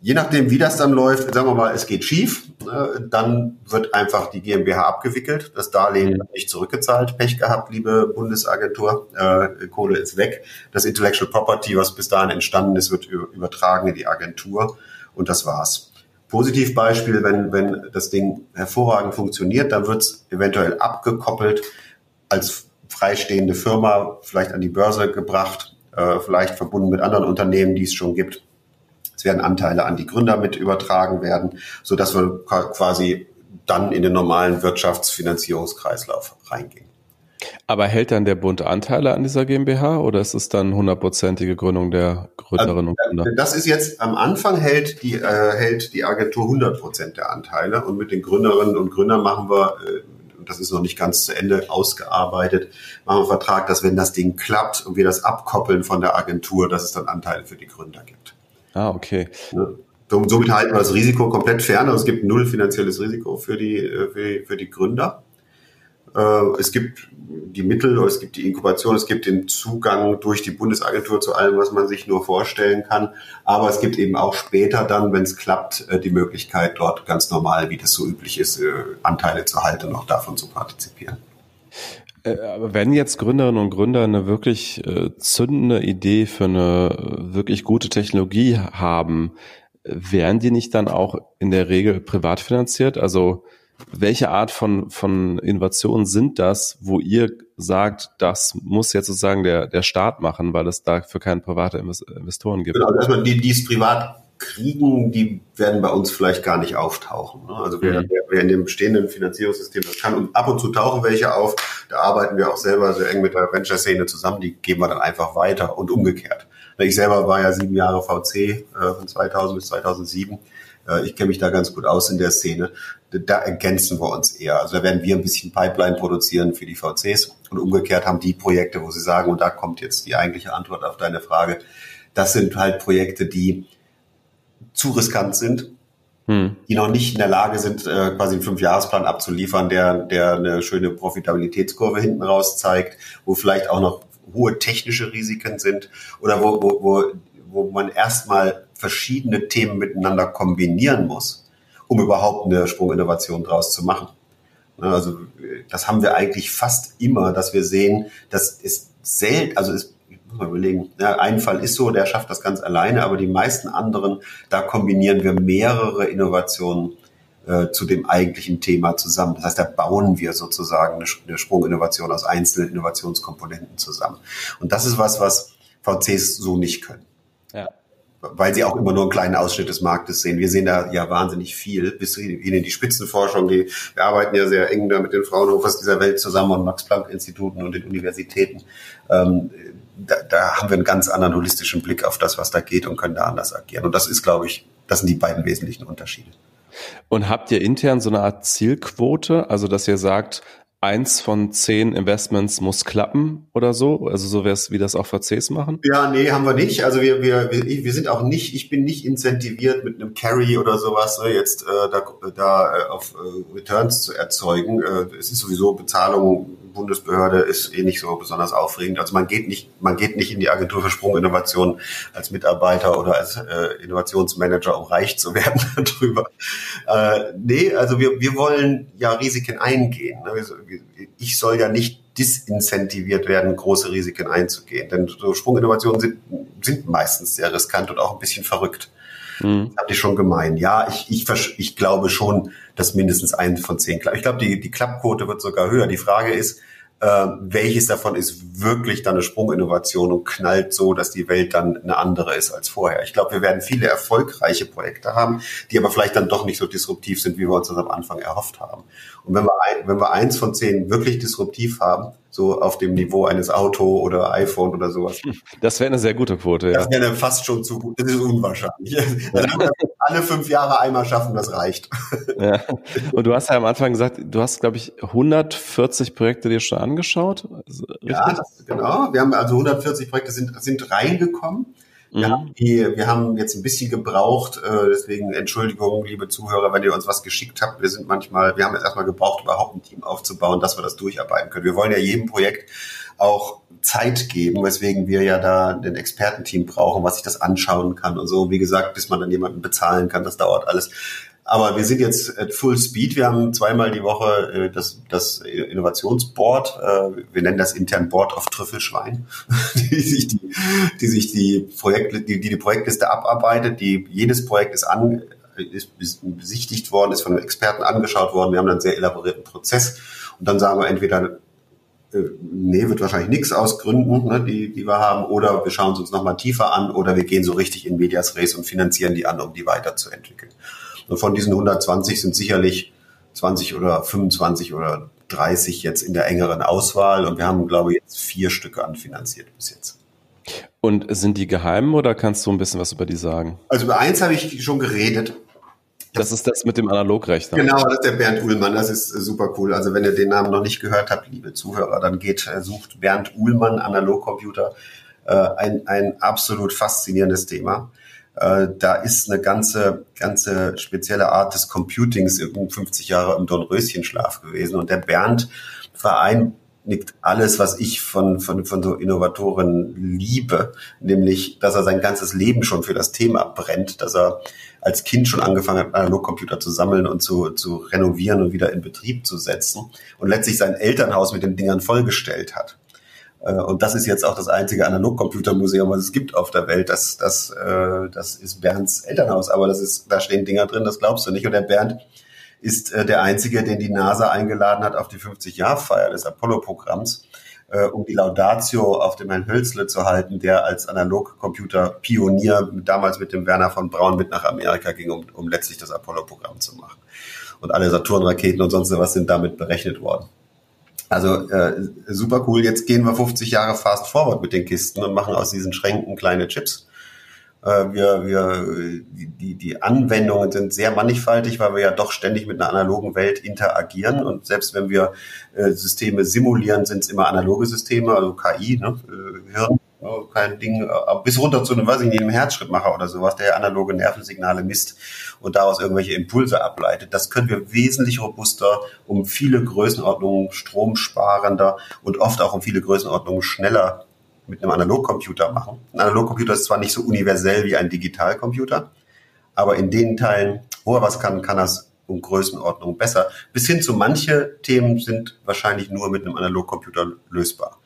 Je nachdem, wie das dann läuft, sagen wir mal, es geht schief, äh, dann wird einfach die GmbH abgewickelt, das Darlehen wird nicht zurückgezahlt, Pech gehabt, liebe Bundesagentur, äh, Kohle ist weg. Das Intellectual Property, was bis dahin entstanden ist, wird übertragen in die Agentur und das war's. Positivbeispiel, wenn, wenn das Ding hervorragend funktioniert, dann wird es eventuell abgekoppelt als freistehende Firma vielleicht an die Börse gebracht, äh, vielleicht verbunden mit anderen Unternehmen, die es schon gibt. Es werden Anteile an die Gründer mit übertragen werden, so dass wir quasi dann in den normalen Wirtschaftsfinanzierungskreislauf reingehen. Aber hält dann der Bund Anteile an dieser GmbH oder ist es dann hundertprozentige Gründung der Gründerinnen und Gründer? Das ist jetzt am Anfang hält die, äh, hält die Agentur 100 Prozent der Anteile und mit den Gründerinnen und Gründern machen wir äh, das ist noch nicht ganz zu Ende ausgearbeitet, machen wir einen Vertrag, dass wenn das Ding klappt und wir das abkoppeln von der Agentur, dass es dann Anteile für die Gründer gibt. Ah, okay. Ja. Somit halten wir das Risiko komplett fern. Also es gibt null finanzielles Risiko für die, äh, für die, für die Gründer. Äh, es gibt die Mittel, es gibt die Inkubation, es gibt den Zugang durch die Bundesagentur zu allem, was man sich nur vorstellen kann. Aber es gibt eben auch später dann, wenn es klappt, äh, die Möglichkeit, dort ganz normal, wie das so üblich ist, äh, Anteile zu halten und auch davon zu partizipieren. Aber wenn jetzt Gründerinnen und Gründer eine wirklich zündende Idee für eine wirklich gute Technologie haben, werden die nicht dann auch in der Regel privat finanziert? Also welche Art von, von Innovationen sind das, wo ihr sagt, das muss jetzt sozusagen der, der Staat machen, weil es dafür keine private Investoren gibt? Genau, also die, die es privat kriegen, die werden bei uns vielleicht gar nicht auftauchen. Ne? Also wer, mhm. wer in dem bestehenden Finanzierungssystem das kann und ab und zu tauchen welche auf, da arbeiten wir auch selber sehr eng mit der Venture-Szene zusammen, die geben wir dann einfach weiter und umgekehrt. Ich selber war ja sieben Jahre VC äh, von 2000 bis 2007 äh, ich kenne mich da ganz gut aus in der Szene. Da ergänzen wir uns eher. Also da werden wir ein bisschen Pipeline produzieren für die VCs und umgekehrt haben die Projekte, wo sie sagen, und da kommt jetzt die eigentliche Antwort auf deine Frage, das sind halt Projekte, die zu riskant sind, hm. die noch nicht in der Lage sind, äh, quasi einen Fünfjahresplan abzuliefern, der, der eine schöne Profitabilitätskurve hinten raus zeigt, wo vielleicht auch noch hohe technische Risiken sind oder wo, wo, wo, wo man erstmal verschiedene Themen miteinander kombinieren muss, um überhaupt eine Sprunginnovation draus zu machen. Also das haben wir eigentlich fast immer, dass wir sehen, das ist selten, also ist, muss mal überlegen, ja, ein Fall ist so, der schafft das ganz alleine, aber die meisten anderen, da kombinieren wir mehrere Innovationen äh, zu dem eigentlichen Thema zusammen. Das heißt, da bauen wir sozusagen eine, Sprunginnovation aus einzelnen Innovationskomponenten zusammen. Und das ist was, was VCs so nicht können. Weil sie auch immer nur einen kleinen Ausschnitt des Marktes sehen. Wir sehen da ja wahnsinnig viel, bis hin in die Spitzenforschung. Die, wir arbeiten ja sehr eng da mit den Fraunhofers dieser Welt zusammen und Max-Planck-Instituten und den Universitäten. Ähm, da, da haben wir einen ganz anderen holistischen Blick auf das, was da geht und können da anders agieren. Und das ist, glaube ich, das sind die beiden wesentlichen Unterschiede. Und habt ihr intern so eine Art Zielquote, also dass ihr sagt, eins von zehn Investments muss klappen oder so? Also so wäre es, wie das auch VCs machen? Ja, nee, haben wir nicht. Also wir, wir, wir sind auch nicht, ich bin nicht incentiviert mit einem Carry oder sowas, ne, jetzt äh, da, da äh, auf äh, Returns zu erzeugen. Äh, es ist sowieso Bezahlung Bundesbehörde ist eh nicht so besonders aufregend. Also man geht nicht, man geht nicht in die Agentur für Sprunginnovation als Mitarbeiter oder als äh, Innovationsmanager, um reich zu werden darüber. Äh, nee, also wir, wir wollen ja Risiken eingehen. Ne? Ich soll ja nicht disincentiviert werden, große Risiken einzugehen. Denn so Sprunginnovationen sind, sind meistens sehr riskant und auch ein bisschen verrückt. Mhm. Das ich schon gemeint. Ja, ich, ich, ich glaube schon, dass mindestens ein von zehn klappt. Ich glaube, die, die Klappquote wird sogar höher. Die Frage ist, äh, welches davon ist wirklich dann eine Sprunginnovation und knallt so, dass die Welt dann eine andere ist als vorher. Ich glaube, wir werden viele erfolgreiche Projekte haben, die aber vielleicht dann doch nicht so disruptiv sind, wie wir uns das am Anfang erhofft haben. Und wenn wir, ein, wenn wir eins von zehn wirklich disruptiv haben, so auf dem Niveau eines Auto oder iPhone oder sowas. Das wäre eine sehr gute Quote, ja. Das wäre fast schon zu gut. Das ist unwahrscheinlich. Ja. alle fünf Jahre einmal schaffen, das reicht. Ja. Und du hast ja am Anfang gesagt, du hast, glaube ich, 140 Projekte dir schon angeschaut. Ja, das, genau. Wir haben also 140 Projekte sind, sind reingekommen. Wir, mhm. haben die, wir haben jetzt ein bisschen gebraucht, äh, deswegen Entschuldigung, liebe Zuhörer, wenn ihr uns was geschickt habt. Wir sind manchmal, wir haben jetzt erstmal gebraucht, überhaupt ein Team aufzubauen, dass wir das durcharbeiten können. Wir wollen ja jedem Projekt auch Zeit geben, weswegen wir ja da ein Expertenteam brauchen, was sich das anschauen kann und so. Wie gesagt, bis man dann jemanden bezahlen kann, das dauert alles. Aber wir sind jetzt at Full Speed. Wir haben zweimal die Woche äh, das, das Innovationsboard. Äh, wir nennen das intern Board of Trüffelschwein, die sich die, die sich die Projekte, die, die die Projektliste abarbeitet. Die jedes Projekt ist an ist besichtigt worden, ist von einem Experten angeschaut worden. Wir haben einen sehr elaborierten Prozess und dann sagen wir entweder äh, nee, wird wahrscheinlich nichts aus Gründen, ne, die, die wir haben, oder wir schauen es uns nochmal tiefer an, oder wir gehen so richtig in Medias Res und finanzieren die an, um die weiterzuentwickeln. Und von diesen 120 sind sicherlich 20 oder 25 oder 30 jetzt in der engeren Auswahl und wir haben, glaube ich, jetzt vier Stücke anfinanziert bis jetzt. Und sind die geheim oder kannst du ein bisschen was über die sagen? Also über eins habe ich schon geredet. Das ist das mit dem Analogrechner. Genau, das ist der Bernd Uhlmann. Das ist super cool. Also wenn ihr den Namen noch nicht gehört habt, liebe Zuhörer, dann geht, äh, sucht Bernd Uhlmann Analogcomputer. Äh, ein, ein absolut faszinierendes Thema. Äh, da ist eine ganze, ganze spezielle Art des Computings 50 Jahre im Dornröschenschlaf gewesen. Und der Bernd vereinigt alles, was ich von, von, von so Innovatoren liebe, nämlich, dass er sein ganzes Leben schon für das Thema brennt, dass er als Kind schon angefangen hat, Analogcomputer zu sammeln und zu, zu renovieren und wieder in Betrieb zu setzen und letztlich sein Elternhaus mit den Dingern vollgestellt hat. Äh, und das ist jetzt auch das einzige Analogcomputermuseum, was es gibt auf der Welt. Das, das, äh, das ist Bernds Elternhaus, aber das ist, da stehen Dinger drin, das glaubst du nicht. Und der Bernd ist äh, der einzige, den die NASA eingeladen hat auf die 50-Jahr-Feier des Apollo-Programms, um die Laudatio auf dem Herrn Hölzle zu halten, der als Analogcomputer-Pionier damals mit dem Werner von Braun mit nach Amerika ging, um, um letztlich das Apollo-Programm zu machen. Und alle Saturn-Raketen und sonst was sind damit berechnet worden. Also äh, super cool. Jetzt gehen wir 50 Jahre fast forward mit den Kisten und machen aus diesen Schränken kleine Chips. Äh, wir, wir, die, die Anwendungen sind sehr mannigfaltig, weil wir ja doch ständig mit einer analogen Welt interagieren. Und selbst wenn wir äh, Systeme simulieren, sind es immer analoge Systeme, also KI, ne? Äh, Hirn kein Ding, äh, bis runter zu einem, weiß ich nicht, einem Herzschrittmacher oder sowas, der analoge Nervensignale misst und daraus irgendwelche Impulse ableitet. Das können wir wesentlich robuster, um viele Größenordnungen stromsparender und oft auch um viele Größenordnungen schneller mit einem Analogcomputer machen. Ein Analogcomputer ist zwar nicht so universell wie ein Digitalcomputer, aber in den Teilen, wo er was kann, kann er es um Größenordnung besser. Bis hin zu manche Themen sind wahrscheinlich nur mit einem Analogcomputer lösbar.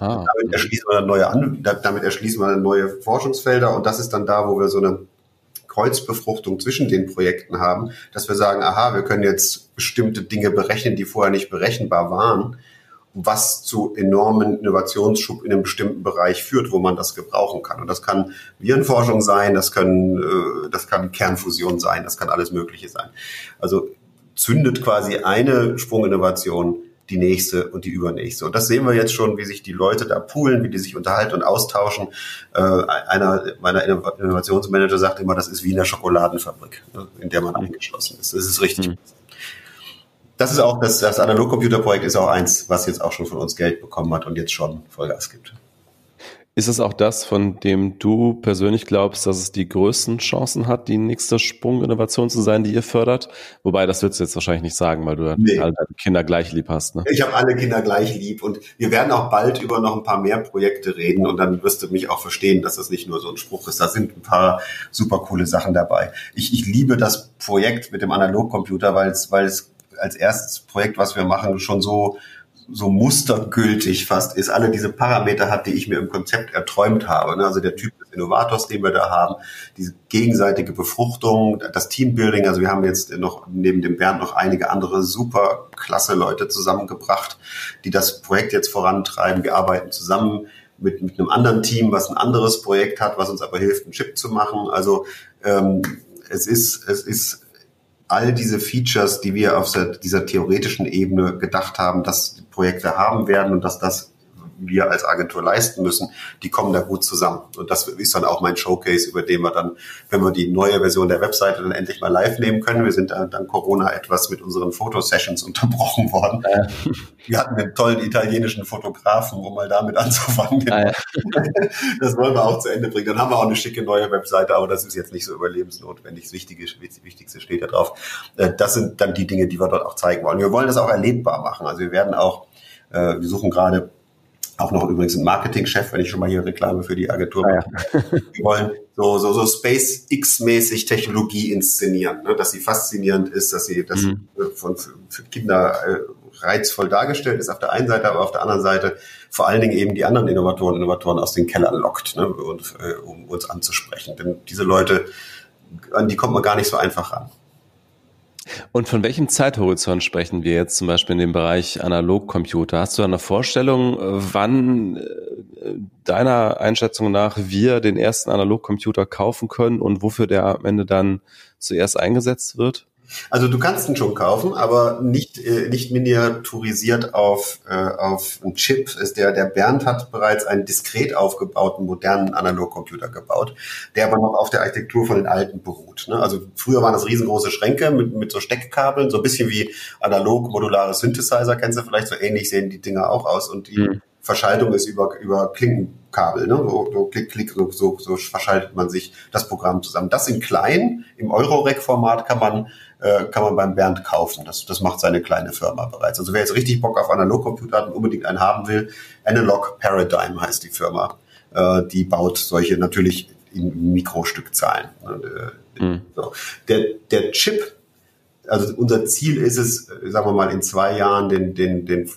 Ah. Damit erschließen wir neue An damit erschließen wir neue Forschungsfelder und das ist dann da, wo wir so eine Kreuzbefruchtung zwischen den Projekten haben, dass wir sagen, aha, wir können jetzt bestimmte Dinge berechnen, die vorher nicht berechenbar waren was zu enormen Innovationsschub in einem bestimmten Bereich führt, wo man das gebrauchen kann. Und das kann Virenforschung sein, das können, äh, das kann Kernfusion sein, das kann alles Mögliche sein. Also zündet quasi eine Sprunginnovation die nächste und die übernächste. Und das sehen wir jetzt schon, wie sich die Leute da poolen, wie die sich unterhalten und austauschen. Äh, einer meiner Innovationsmanager sagt immer, das ist wie in der Schokoladenfabrik, ne, in der man eingeschlossen ist. Das ist richtig. Mhm. Das ist auch, das, das Analogcomputerprojekt ist auch eins, was jetzt auch schon von uns Geld bekommen hat und jetzt schon Vollgas gibt. Ist es auch das, von dem du persönlich glaubst, dass es die größten Chancen hat, die nächste Sprunginnovation zu sein, die ihr fördert? Wobei, das würdest du jetzt wahrscheinlich nicht sagen, weil du nee. alle deine Kinder gleich lieb hast. Ne? Ich habe alle Kinder gleich lieb und wir werden auch bald über noch ein paar mehr Projekte reden und dann wirst du mich auch verstehen, dass das nicht nur so ein Spruch ist. Da sind ein paar super coole Sachen dabei. Ich, ich liebe das Projekt mit dem Analogcomputer, weil es, weil es als erstes Projekt, was wir machen, schon so so mustergültig fast ist, alle diese Parameter hat, die ich mir im Konzept erträumt habe. Ne? Also der Typ des Innovators, den wir da haben, diese gegenseitige Befruchtung, das Teambuilding. Also wir haben jetzt noch neben dem Bernd noch einige andere super klasse Leute zusammengebracht, die das Projekt jetzt vorantreiben. Wir arbeiten zusammen mit, mit einem anderen Team, was ein anderes Projekt hat, was uns aber hilft, einen Chip zu machen. Also ähm, es ist, es ist all diese Features, die wir auf dieser theoretischen Ebene gedacht haben, dass Projekte haben werden und dass das wir als Agentur leisten müssen, die kommen da gut zusammen. Und das ist dann auch mein Showcase, über den wir dann, wenn wir die neue Version der Webseite dann endlich mal live nehmen können. Wir sind dann, dann Corona etwas mit unseren Fotosessions unterbrochen worden. Ja. Wir hatten einen tollen italienischen Fotografen, um mal damit anzufangen. Ja, ja. Das wollen wir auch zu Ende bringen. Dann haben wir auch eine schicke neue Webseite, aber das ist jetzt nicht so überlebensnotwendig. Das Wichtige, Wichtigste steht da drauf. Äh, das sind dann die Dinge, die wir dort auch zeigen wollen. Wir wollen das auch erlebbar machen. Also wir werden auch, äh, wir suchen gerade auch noch übrigens ein Marketingchef, wenn ich schon mal hier Reklame für die Agentur mache. Ah, ja. Wir wollen so, so, so SpaceX-mäßig Technologie inszenieren, ne? dass sie faszinierend ist, dass sie dass mhm. von, für Kinder äh, reizvoll dargestellt ist auf der einen Seite, aber auf der anderen Seite vor allen Dingen eben die anderen Innovatoren, Innovatoren aus den Kellern lockt, ne? und, äh, um uns anzusprechen. Denn diese Leute, an die kommt man gar nicht so einfach ran. Und von welchem Zeithorizont sprechen wir jetzt zum Beispiel in dem Bereich Analogcomputer? Hast du eine Vorstellung, wann äh, deiner Einschätzung nach wir den ersten Analogcomputer kaufen können und wofür der am Ende dann zuerst eingesetzt wird? Also du kannst ihn schon kaufen, aber nicht, äh, nicht miniaturisiert auf, äh, auf einen Chip. Ist der, der Bernd hat bereits einen diskret aufgebauten modernen Analogcomputer gebaut, der aber noch auf der Architektur von den alten beruht. Ne? Also früher waren das riesengroße Schränke mit, mit so Steckkabeln, so ein bisschen wie analog modulare Synthesizer, kennst du vielleicht, so ähnlich sehen die Dinger auch aus und die mhm. Verschaltung ist über, über Klinkenkabel, ne? so, so klick, klick, so, so, so verschaltet man sich das Programm zusammen. Das in klein, im Euro-Rec-Format kann man äh, kann man beim Bernd kaufen. Das, das macht seine kleine Firma bereits. Also wer jetzt richtig Bock auf Analogcomputer hat und unbedingt einen haben will, Analog Paradigm heißt die Firma. Äh, die baut solche natürlich in Mikrostückzahlen. Mhm. So. Der, der Chip, also unser Ziel ist es, sagen wir mal, in zwei Jahren den, den, den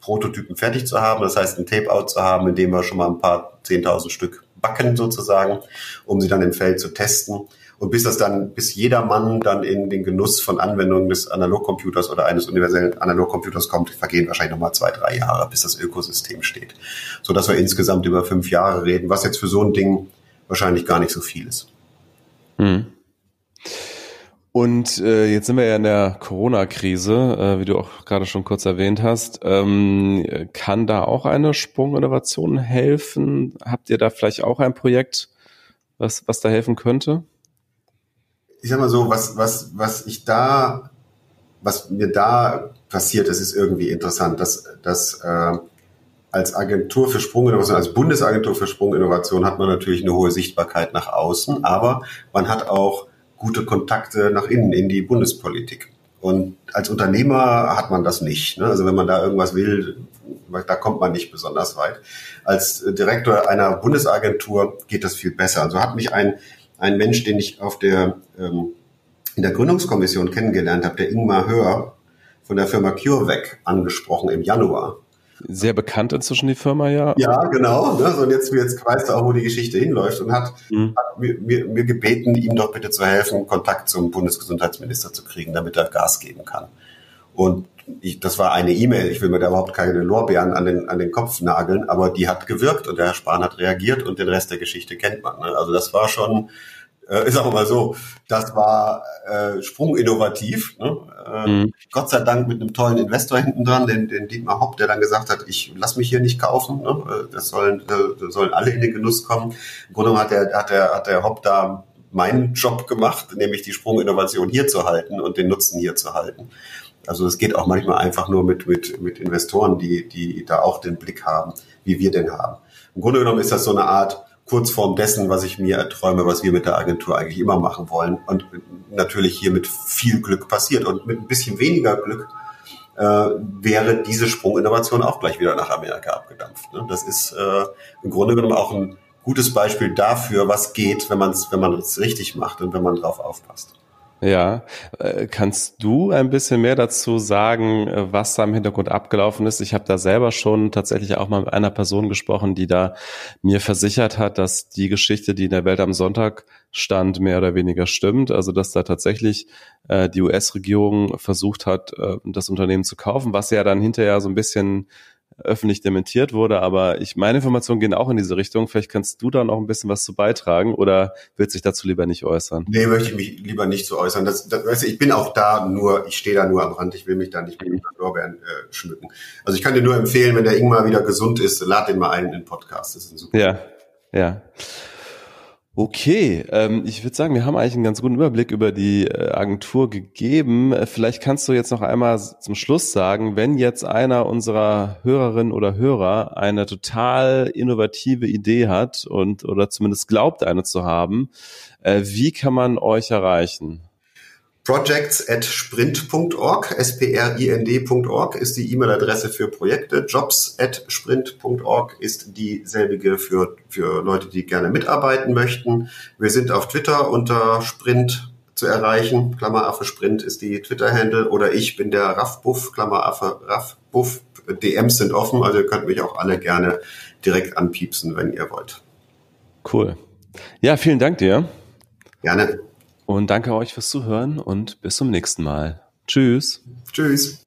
Prototypen fertig zu haben. Das heißt, ein Tape-out zu haben, in dem wir schon mal ein paar 10.000 Stück backen sozusagen, um sie dann im Feld zu testen. Und bis das dann, bis jeder Mann dann in den Genuss von Anwendungen des Analogcomputers oder eines universellen Analogcomputers kommt, vergehen wahrscheinlich nochmal zwei, drei Jahre, bis das Ökosystem steht. So dass wir insgesamt über fünf Jahre reden, was jetzt für so ein Ding wahrscheinlich gar nicht so viel ist. Hm. Und äh, jetzt sind wir ja in der Corona-Krise, äh, wie du auch gerade schon kurz erwähnt hast. Ähm, kann da auch eine Sprunginnovation helfen? Habt ihr da vielleicht auch ein Projekt, was, was da helfen könnte? Ich sag mal so, was, was, was ich da, was mir da passiert ist, ist irgendwie interessant, dass, dass äh, als Agentur für Sprunginnovation, als Bundesagentur für Sprunginnovation hat man natürlich eine hohe Sichtbarkeit nach außen, aber man hat auch gute Kontakte nach innen in die Bundespolitik. Und als Unternehmer hat man das nicht. Ne? Also wenn man da irgendwas will, da kommt man nicht besonders weit. Als Direktor einer Bundesagentur geht das viel besser. Also hat mich ein ein Mensch, den ich auf der, ähm, in der Gründungskommission kennengelernt habe, der Ingmar Hör von der Firma CureVac angesprochen im Januar. Sehr bekannt inzwischen die Firma, ja. Ja, genau. Ne? Und jetzt, jetzt weißt du auch, wo die Geschichte hinläuft und hat, mhm. hat mir, mir, mir gebeten, ihm doch bitte zu helfen, Kontakt zum Bundesgesundheitsminister zu kriegen, damit er Gas geben kann. Und ich, das war eine E-Mail, ich will mir da überhaupt keine Lorbeeren an den, an den Kopf nageln, aber die hat gewirkt und der Herr Spahn hat reagiert und den Rest der Geschichte kennt man. Ne? Also das war schon, äh, ist auch mal so, das war äh, sprunginnovativ. Ne? Äh, mhm. Gott sei Dank mit einem tollen Investor hinten dran, den, den Dietmar Hopp, der dann gesagt hat, ich lass mich hier nicht kaufen, ne? Äh, das sollen, äh, sollen alle in den Genuss kommen. Im Grunde genommen hat der, hat der, hat der Hopp da meinen Job gemacht, nämlich die Sprunginnovation hier zu halten und den Nutzen hier zu halten. Also es geht auch manchmal einfach nur mit, mit, mit Investoren, die, die da auch den Blick haben, wie wir den haben. Im Grunde genommen ist das so eine Art Kurzform dessen, was ich mir erträume, was wir mit der Agentur eigentlich immer machen wollen. Und natürlich hier mit viel Glück passiert. Und mit ein bisschen weniger Glück äh, wäre diese Sprunginnovation auch gleich wieder nach Amerika abgedampft. Ne? Das ist äh, im Grunde genommen auch ein gutes Beispiel dafür, was geht, wenn man es wenn man es richtig macht und wenn man drauf aufpasst. Ja, äh, kannst du ein bisschen mehr dazu sagen, äh, was da im Hintergrund abgelaufen ist? Ich habe da selber schon tatsächlich auch mal mit einer Person gesprochen, die da mir versichert hat, dass die Geschichte, die in der Welt am Sonntag stand, mehr oder weniger stimmt. Also dass da tatsächlich äh, die US-Regierung versucht hat, äh, das Unternehmen zu kaufen, was ja dann hinterher so ein bisschen öffentlich dementiert wurde, aber ich, meine Informationen gehen auch in diese Richtung. Vielleicht kannst du da noch ein bisschen was zu beitragen oder willst dich dazu lieber nicht äußern? Nee, möchte ich mich lieber nicht zu äußern. Das, das, weißt du, ich bin auch da nur, ich stehe da nur am Rand, ich will mich da nicht mit Lorbeeren äh, schmücken. Also ich kann dir nur empfehlen, wenn der Ingmar wieder gesund ist, lad den mal ein in den Podcast. Das ist ein super. Ja, ja. Okay, ähm, ich würde sagen, wir haben eigentlich einen ganz guten Überblick über die äh, Agentur gegeben. Äh, vielleicht kannst du jetzt noch einmal zum Schluss sagen, wenn jetzt einer unserer Hörerinnen oder Hörer eine total innovative Idee hat und oder zumindest glaubt, eine zu haben, äh, wie kann man euch erreichen? Projects at sprint.org, S-P-R-I-N-D.org ist die E-Mail-Adresse für Projekte. Jobs at sprint.org ist dieselbige für, für Leute, die gerne mitarbeiten möchten. Wir sind auf Twitter unter Sprint zu erreichen. Klammeraffe Sprint ist die Twitter-Handle oder ich bin der Raffbuff, Klammeraffe Raffbuff. DMs sind offen, also ihr könnt mich auch alle gerne direkt anpiepsen, wenn ihr wollt. Cool. Ja, vielen Dank dir. Gerne. Und danke euch fürs Zuhören und bis zum nächsten Mal. Tschüss. Tschüss.